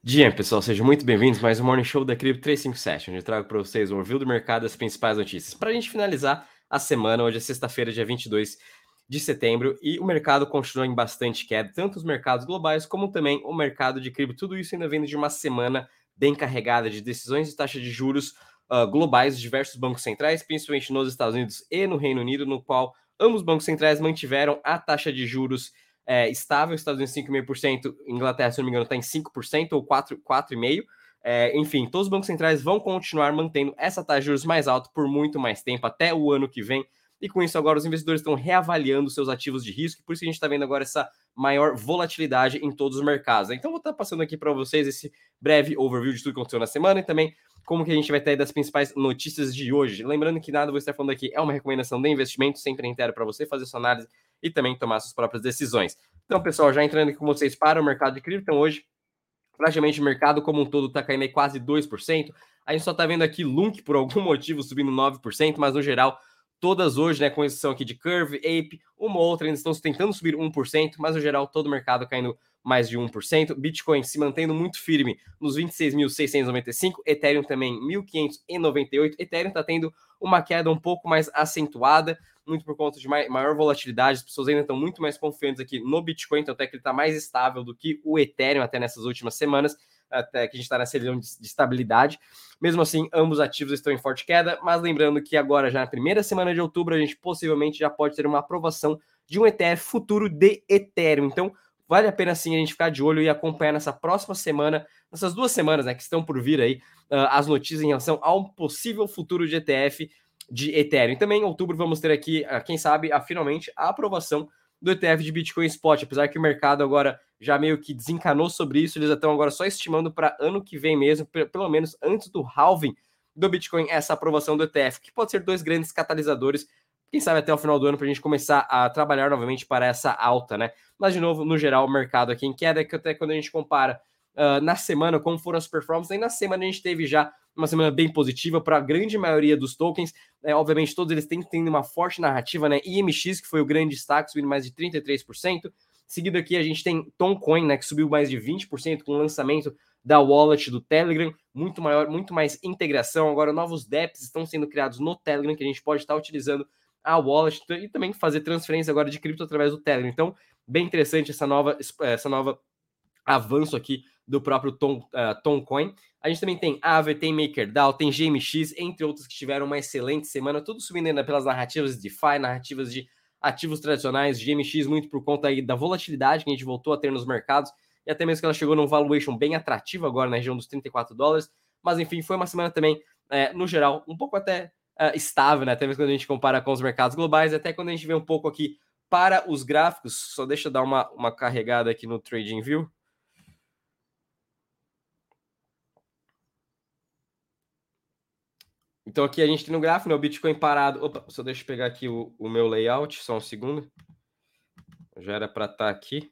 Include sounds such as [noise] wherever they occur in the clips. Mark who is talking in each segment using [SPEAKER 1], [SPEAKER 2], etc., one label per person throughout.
[SPEAKER 1] Dia, pessoal, sejam muito bem-vindos mais um Morning Show da Cripto 357, onde eu trago para vocês um review do mercado das principais notícias. Para a gente finalizar a semana, hoje é sexta-feira, dia 22 de setembro, e o mercado continua em bastante queda, tanto os mercados globais como também o mercado de cripto. Tudo isso ainda vindo de uma semana bem carregada de decisões de taxa de juros uh, globais de diversos bancos centrais, principalmente nos Estados Unidos e no Reino Unido, no qual ambos os bancos centrais mantiveram a taxa de juros é, estável, Estados Unidos 5,5%, Inglaterra, se não me engano, está em 5% ou 4,5%. É, enfim, todos os bancos centrais vão continuar mantendo essa taxa de juros mais alta por muito mais tempo, até o ano que vem. E com isso, agora os investidores estão reavaliando seus ativos de risco, por isso que a gente está vendo agora essa maior volatilidade em todos os mercados. Então, vou estar tá passando aqui para vocês esse breve overview de tudo que aconteceu na semana e também como que a gente vai ter das principais notícias de hoje. Lembrando que nada vou estar falando aqui é uma recomendação de investimento, sempre inteiro para você fazer sua análise e também tomar suas próprias decisões. Então, pessoal, já entrando aqui com vocês para o mercado de cripto, então hoje, praticamente o mercado como um todo está caindo aí quase 2%. A gente só está vendo aqui Lunk, por algum [laughs] motivo, subindo 9%, mas no geral, todas hoje, né, com exceção aqui de Curve, Ape, uma ou outra ainda estão tentando subir 1%, mas no geral, todo o mercado caindo mais de 1%. Bitcoin se mantendo muito firme nos 26.695, Ethereum também 1.598. Ethereum está tendo uma queda um pouco mais acentuada, muito por conta de maior volatilidade. As pessoas ainda estão muito mais confiantes aqui no Bitcoin, então até que ele está mais estável do que o Ethereum até nessas últimas semanas, até que a gente está nessa região de, de estabilidade. Mesmo assim, ambos ativos estão em forte queda, mas lembrando que agora, já na primeira semana de outubro, a gente possivelmente já pode ter uma aprovação de um ETF futuro de Ethereum. Então, vale a pena sim a gente ficar de olho e acompanhar nessa próxima semana, nessas duas semanas né, que estão por vir aí, uh, as notícias em relação ao possível futuro de ETF de Ethereum. Também em outubro vamos ter aqui, uh, quem sabe, a, finalmente a aprovação do ETF de Bitcoin Spot, apesar que o mercado agora já meio que desencanou sobre isso, eles estão agora só estimando para ano que vem mesmo, pelo menos antes do halving do Bitcoin, essa aprovação do ETF, que pode ser dois grandes catalisadores, quem sabe até o final do ano, para a gente começar a trabalhar novamente para essa alta, né? Mas, de novo, no geral, o mercado aqui em queda, que até quando a gente compara uh, na semana como foram as performances, aí na semana a gente teve já uma semana bem positiva para a grande maioria dos tokens. É, obviamente, todos eles têm tendo uma forte narrativa, né? IMX, que foi o grande destaque, subindo mais de 33%. Seguido aqui, a gente tem Toncoin, né? Que subiu mais de 20% com o lançamento da wallet do Telegram, muito maior, muito mais integração. Agora, novos dApps estão sendo criados no Telegram que a gente pode estar utilizando a wallet e também fazer transferência agora de cripto através do Telegram. Então, bem interessante essa nova, essa nova avanço aqui do próprio Tom, uh, Toncoin. A gente também tem Aave, tem MakerDAO, tem GMX, entre outros que tiveram uma excelente semana, tudo subindo ainda pelas narrativas de DeFi, narrativas de ativos tradicionais, GMX muito por conta aí da volatilidade que a gente voltou a ter nos mercados, e até mesmo que ela chegou num valuation bem atrativo agora na região dos 34 dólares, mas enfim, foi uma semana também, é, no geral, um pouco até uh, estável, né? até mesmo quando a gente compara com os mercados globais, até quando a gente vê um pouco aqui para os gráficos, só deixa eu dar uma, uma carregada aqui no Trading View, Então aqui a gente tem no gráfico, né, o Bitcoin parado. Opa, só deixa eu pegar aqui o, o meu layout, só um segundo. Já era para estar tá aqui.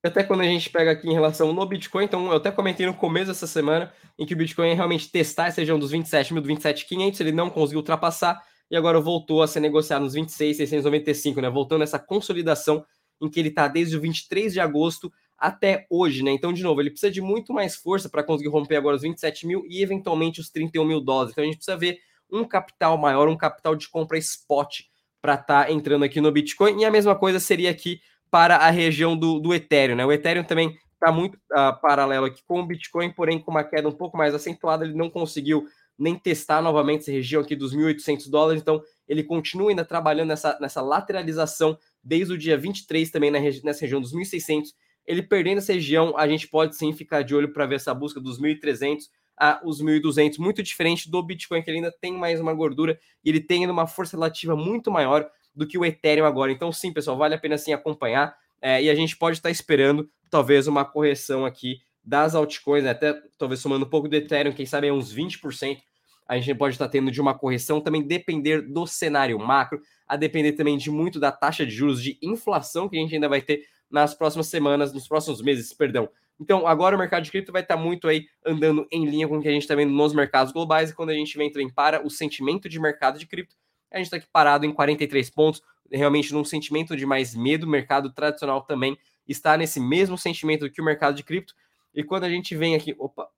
[SPEAKER 1] Até quando a gente pega aqui em relação no Bitcoin, então eu até comentei no começo dessa semana em que o Bitcoin realmente testar essa região dos 27 mil, 27.500, ele não conseguiu ultrapassar e agora voltou a ser negociado nos 26.695, né? Voltando essa consolidação em que ele está desde o 23 de agosto até hoje, né? Então, de novo, ele precisa de muito mais força para conseguir romper agora os 27 mil e eventualmente os 31 mil dólares. Então, a gente precisa ver um capital maior, um capital de compra spot para estar tá entrando aqui no Bitcoin. E a mesma coisa seria aqui para a região do, do Ethereum, né? O Ethereum também está muito uh, paralelo aqui com o Bitcoin, porém com uma queda um pouco mais acentuada, ele não conseguiu nem testar novamente essa região aqui dos 1.800 dólares, então ele continua ainda trabalhando nessa, nessa lateralização desde o dia 23 também na, nessa região dos 1.600 ele perdendo essa região, a gente pode sim ficar de olho para ver essa busca dos 1.300 a os 1.200, muito diferente do Bitcoin, que ele ainda tem mais uma gordura e ele tem uma força relativa muito maior do que o Ethereum agora. Então, sim, pessoal, vale a pena sim acompanhar é, e a gente pode estar esperando talvez uma correção aqui das altcoins, né? até talvez somando um pouco do Ethereum, quem sabe uns 20%. A gente pode estar tendo de uma correção, também depender do cenário macro, a depender também de muito da taxa de juros, de inflação que a gente ainda vai ter nas próximas semanas, nos próximos meses, perdão. Então, agora o mercado de cripto vai estar muito aí andando em linha com o que a gente está vendo nos mercados globais. E quando a gente vem também para o sentimento de mercado de cripto, a gente está aqui parado em 43 pontos. realmente num sentimento de mais medo, o mercado tradicional também está nesse mesmo sentimento que o mercado de cripto. E quando a gente vem aqui, opa,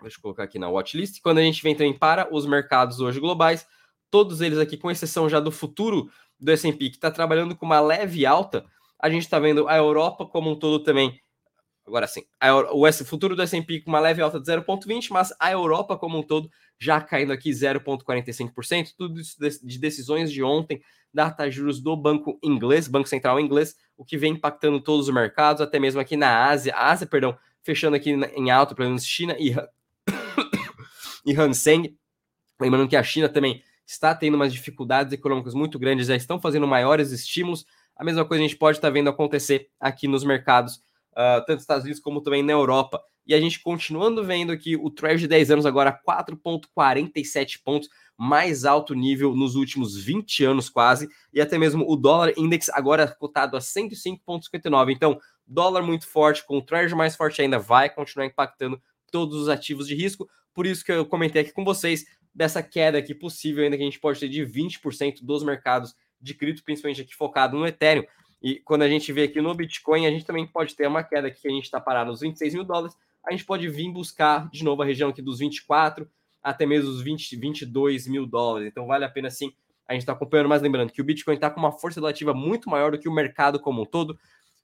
[SPEAKER 1] deixa eu colocar aqui na watchlist, quando a gente vem também para os mercados hoje globais, todos eles aqui, com exceção já do futuro do S&P, que está trabalhando com uma leve alta, a gente está vendo a Europa como um todo também. Agora sim, a, o futuro do S&P com uma leve alta de 0,20, mas a Europa como um todo já caindo aqui 0,45%, tudo isso de decisões de ontem da taxa de juros do Banco Inglês, Banco Central Inglês, o que vem impactando todos os mercados, até mesmo aqui na Ásia, Ásia, perdão, fechando aqui em alto, pelo menos China e, [coughs] e Hang Lembrando que a China também está tendo umas dificuldades econômicas muito grandes, já estão fazendo maiores estímulos. A mesma coisa a gente pode estar vendo acontecer aqui nos mercados uh, tanto nos Estados Unidos como também na Europa. E a gente continuando vendo aqui o Treasury de 10 anos agora 4,47 pontos, mais alto nível nos últimos 20 anos quase, e até mesmo o dólar index agora cotado a 105,59. Então, dólar muito forte, com o Treasury mais forte ainda, vai continuar impactando todos os ativos de risco. Por isso que eu comentei aqui com vocês dessa queda aqui possível ainda que a gente pode ter de 20% dos mercados de cripto, principalmente aqui focado no Ethereum. E quando a gente vê aqui no Bitcoin, a gente também pode ter uma queda aqui que a gente está parado nos 26 mil dólares. A gente pode vir buscar de novo a região aqui dos 24 até mesmo os 20, 22 mil dólares. Então vale a pena sim a gente está acompanhando, mas lembrando que o Bitcoin está com uma força relativa muito maior do que o mercado como um todo.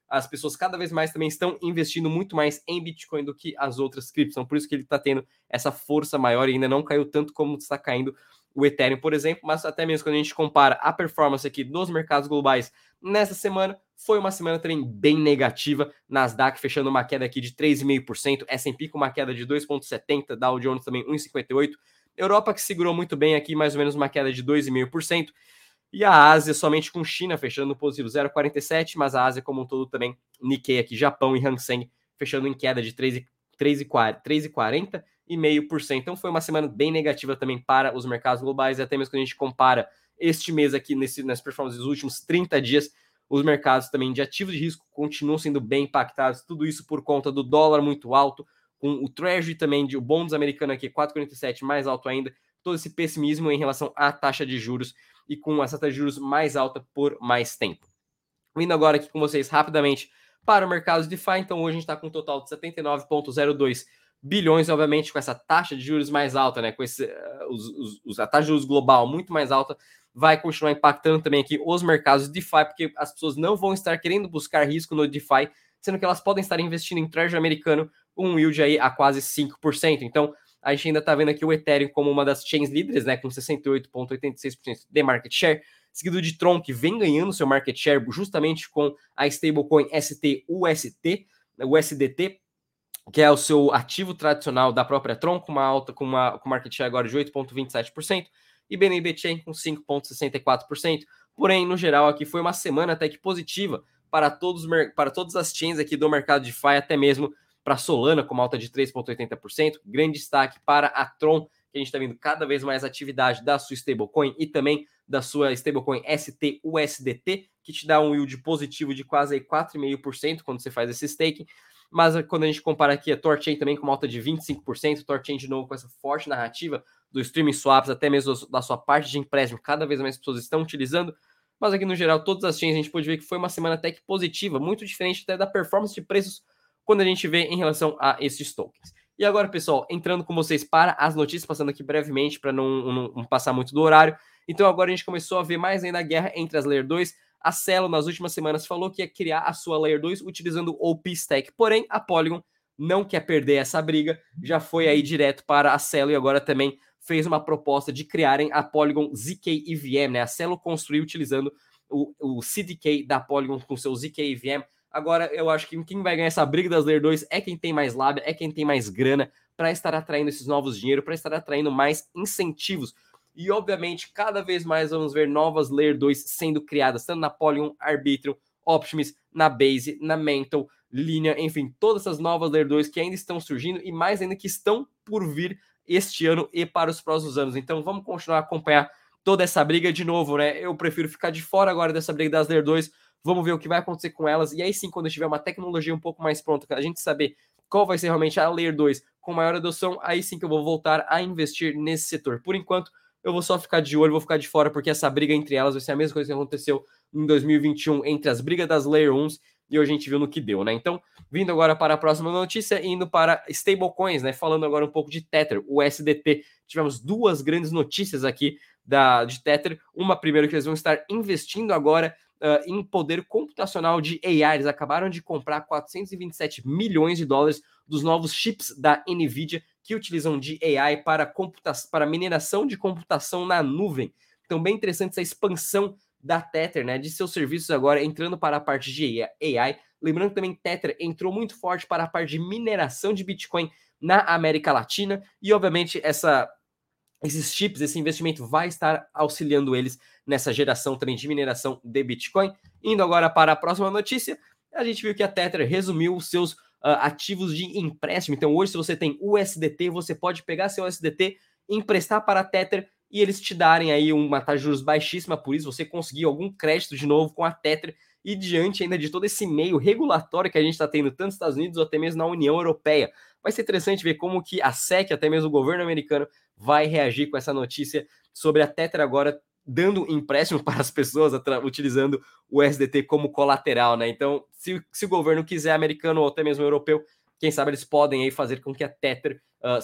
[SPEAKER 1] As pessoas cada vez mais também estão investindo muito mais em Bitcoin do que as outras criptos. Então, por isso que ele está tendo essa força maior e ainda não caiu tanto como está caindo o Ethereum, por exemplo, mas até mesmo quando a gente compara a performance aqui dos mercados globais nessa semana, foi uma semana também bem negativa. Nasdaq fechando uma queda aqui de 3,5%, S&P com uma queda de 2,70%, Dow Jones também 1,58%, Europa que segurou muito bem aqui, mais ou menos uma queda de 2,5%, e a Ásia somente com China fechando no positivo 0,47%, mas a Ásia como um todo também, Nikkei aqui, Japão e Hang Seng fechando em queda de 3,40% e meio por cento. Então foi uma semana bem negativa também para os mercados globais, até mesmo quando a gente compara este mês aqui nesse, nas performances dos últimos 30 dias, os mercados também de ativos de risco continuam sendo bem impactados, tudo isso por conta do dólar muito alto, com o Treasury também de o bonds americano aqui 4,47 mais alto ainda, todo esse pessimismo em relação à taxa de juros e com essa taxa de juros mais alta por mais tempo. Vindo agora aqui com vocês rapidamente para o mercado de DeFi, então hoje a gente está com um total de 79,02 bilhões, obviamente, com essa taxa de juros mais alta, né? Com esse, uh, os, os, a taxa de juros global muito mais alta, vai continuar impactando também aqui os mercados de DeFi, porque as pessoas não vão estar querendo buscar risco no DeFi, sendo que elas podem estar investindo em Treasury americano, um yield aí a quase 5%. Então, a gente ainda está vendo aqui o Ethereum como uma das chains líderes, né? Com 68,86% de market share, seguido de Tron, que vem ganhando seu market share justamente com a stablecoin ST-UST, o SDT, que é o seu ativo tradicional da própria Tron, com uma alta, com uma com market share agora de 8,27%, e BNB com 5,64%. Porém, no geral, aqui foi uma semana até que positiva para, todos, para todas as chains aqui do mercado de DeFi, até mesmo para Solana, com uma alta de 3,80%. Grande destaque para a Tron, que a gente está vendo cada vez mais atividade da sua stablecoin e também da sua stablecoin STUSDT, que te dá um yield positivo de quase 4,5% quando você faz esse staking. Mas quando a gente compara aqui a Torchain também com uma alta de 25%, Torchain de novo com essa forte narrativa do streaming swaps, até mesmo da sua parte de empréstimo, cada vez mais pessoas estão utilizando. Mas aqui no geral, todas as chains a gente pode ver que foi uma semana até que positiva, muito diferente até da performance de preços quando a gente vê em relação a esses tokens. E agora, pessoal, entrando com vocês para as notícias, passando aqui brevemente para não, não, não, passar muito do horário. Então agora a gente começou a ver mais ainda a guerra entre as Layer 2 a Celo, nas últimas semanas, falou que ia criar a sua Layer 2 utilizando o OP Stack. Porém, a Polygon não quer perder essa briga, já foi aí direto para a Celo e agora também fez uma proposta de criarem a Polygon ZK EVM, né? A Celo construiu utilizando o, o CDK da Polygon com seu ZK EVM. Agora, eu acho que quem vai ganhar essa briga das Layer 2 é quem tem mais lábia, é quem tem mais grana para estar atraindo esses novos dinheiro, para estar atraindo mais incentivos e, obviamente, cada vez mais vamos ver novas Layer 2 sendo criadas, tanto na Polygon, Arbitrum, Optimus, na Base, na Mental, Linha, enfim, todas essas novas Layer 2 que ainda estão surgindo e mais ainda que estão por vir este ano e para os próximos anos. Então, vamos continuar a acompanhar toda essa briga de novo, né? Eu prefiro ficar de fora agora dessa briga das Layer 2. Vamos ver o que vai acontecer com elas. E aí sim, quando tiver uma tecnologia um pouco mais pronta, a gente saber qual vai ser realmente a Layer 2 com maior adoção, aí sim que eu vou voltar a investir nesse setor. Por enquanto, eu vou só ficar de olho, vou ficar de fora, porque essa briga entre elas vai ser a mesma coisa que aconteceu em 2021 entre as brigas das Layer 1s e hoje a gente viu no que deu, né? Então, vindo agora para a próxima notícia, indo para stablecoins, né? Falando agora um pouco de Tether, o SDT. Tivemos duas grandes notícias aqui da, de Tether. Uma, primeiro, que eles vão estar investindo agora uh, em poder computacional de AI. Eles acabaram de comprar 427 milhões de dólares dos novos chips da NVIDIA que utilizam de AI para, computação, para mineração de computação na nuvem. Então, bem interessante essa expansão da Tether, né, de seus serviços agora entrando para a parte de AI. Lembrando que também Tether entrou muito forte para a parte de mineração de Bitcoin na América Latina e obviamente essa esses chips, esse investimento vai estar auxiliando eles nessa geração também de mineração de Bitcoin. Indo agora para a próxima notícia, a gente viu que a Tether resumiu os seus uh, ativos de empréstimo. Então, hoje, se você tem USDT, você pode pegar seu USDT, emprestar para a Tether e eles te darem aí uma taxa de juros baixíssima, por isso você conseguir algum crédito de novo com a Tether e diante ainda de todo esse meio regulatório que a gente está tendo tanto nos Estados Unidos ou até mesmo na União Europeia. Vai ser interessante ver como que a SEC, até mesmo o governo americano, vai reagir com essa notícia sobre a Tether agora dando empréstimo [laughs] para as pessoas utilizando o SDT como colateral, né? Então, se, se, o governo quiser americano ou até mesmo europeu, quem sabe eles podem aí fazer com que a Tether uh,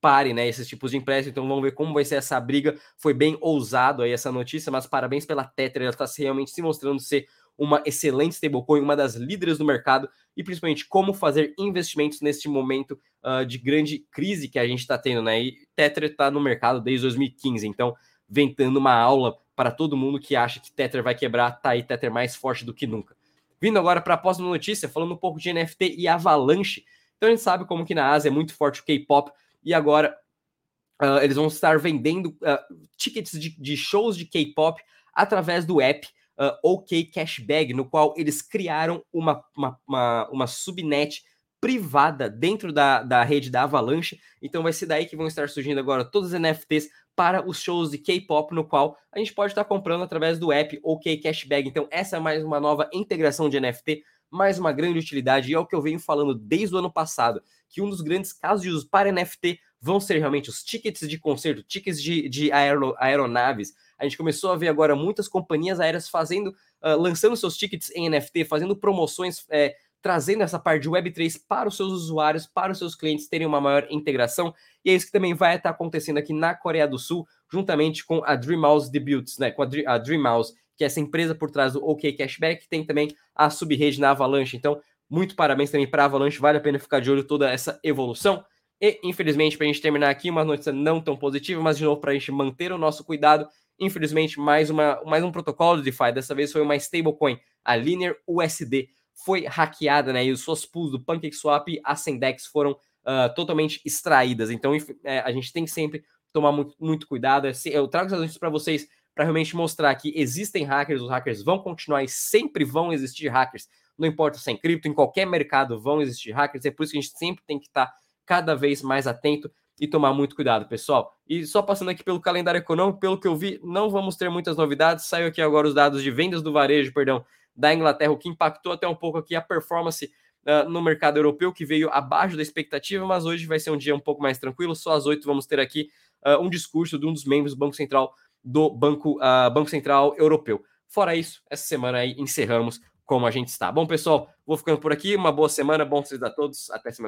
[SPEAKER 1] pare, né, esses tipos de empréstimo. Então vamos ver como vai ser essa briga. Foi bem ousado aí essa notícia, mas parabéns pela Tether, ela está realmente se mostrando ser uma excelente stablecoin, uma das líderes do mercado e principalmente como fazer investimentos neste momento uh, de grande crise que a gente está tendo, né? E Tether está no mercado desde 2015, então ventando uma aula para todo mundo que acha que Tether vai quebrar, tá aí Tether mais forte do que nunca. Vindo agora para a próxima notícia, falando um pouco de NFT e Avalanche. Então a gente sabe como que na Ásia é muito forte o K-pop e agora uh, eles vão estar vendendo uh, tickets de, de shows de K-pop através do app uh, OK Cashbag, no qual eles criaram uma, uma, uma, uma subnet privada dentro da, da rede da Avalanche. Então vai ser daí que vão estar surgindo agora todos os NFTs para os shows de K-pop, no qual a gente pode estar comprando através do app OK Cashbag. Então essa é mais uma nova integração de NFT, mais uma grande utilidade, e é o que eu venho falando desde o ano passado, que um dos grandes casos de uso para NFT vão ser realmente os tickets de concerto, tickets de, de aero, aeronaves, a gente começou a ver agora muitas companhias aéreas fazendo, uh, lançando seus tickets em NFT, fazendo promoções, é, trazendo essa parte de Web3 para os seus usuários, para os seus clientes terem uma maior integração. E é isso que também vai estar acontecendo aqui na Coreia do Sul, juntamente com a Dreamhouse Debuts, né? Com a, Dreamhouse, que é essa empresa por trás do OK Cashback, tem também a subrede na Avalanche. Então, muito parabéns também para a Avalanche, vale a pena ficar de olho toda essa evolução. E, infelizmente, para a gente terminar aqui, uma notícia não tão positiva, mas de novo, para a gente manter o nosso cuidado, Infelizmente, mais, uma, mais um protocolo de DeFi, dessa vez foi uma stablecoin, a Linear USD, foi hackeada, né? E os suas pools do PancakeSwap a Sendex foram uh, totalmente extraídas. Então, é, a gente tem que sempre tomar muito, muito cuidado. É eu trago essas notícias para vocês para realmente mostrar que existem hackers, os hackers vão continuar e sempre vão existir hackers. Não importa se é em cripto, em qualquer mercado vão existir hackers. É por isso que a gente sempre tem que estar cada vez mais atento e tomar muito cuidado, pessoal. E só passando aqui pelo calendário econômico, pelo que eu vi, não vamos ter muitas novidades. Saiu aqui agora os dados de vendas do varejo, perdão, da Inglaterra, o que impactou até um pouco aqui a performance uh, no mercado europeu, que veio abaixo da expectativa, mas hoje vai ser um dia um pouco mais tranquilo. Só às oito vamos ter aqui uh, um discurso de um dos membros do Banco Central do Banco, uh, Banco Central Europeu. Fora isso, essa semana aí encerramos como a gente está. Bom, pessoal, vou ficando por aqui. Uma boa semana, bom vocês a todos. Até semana.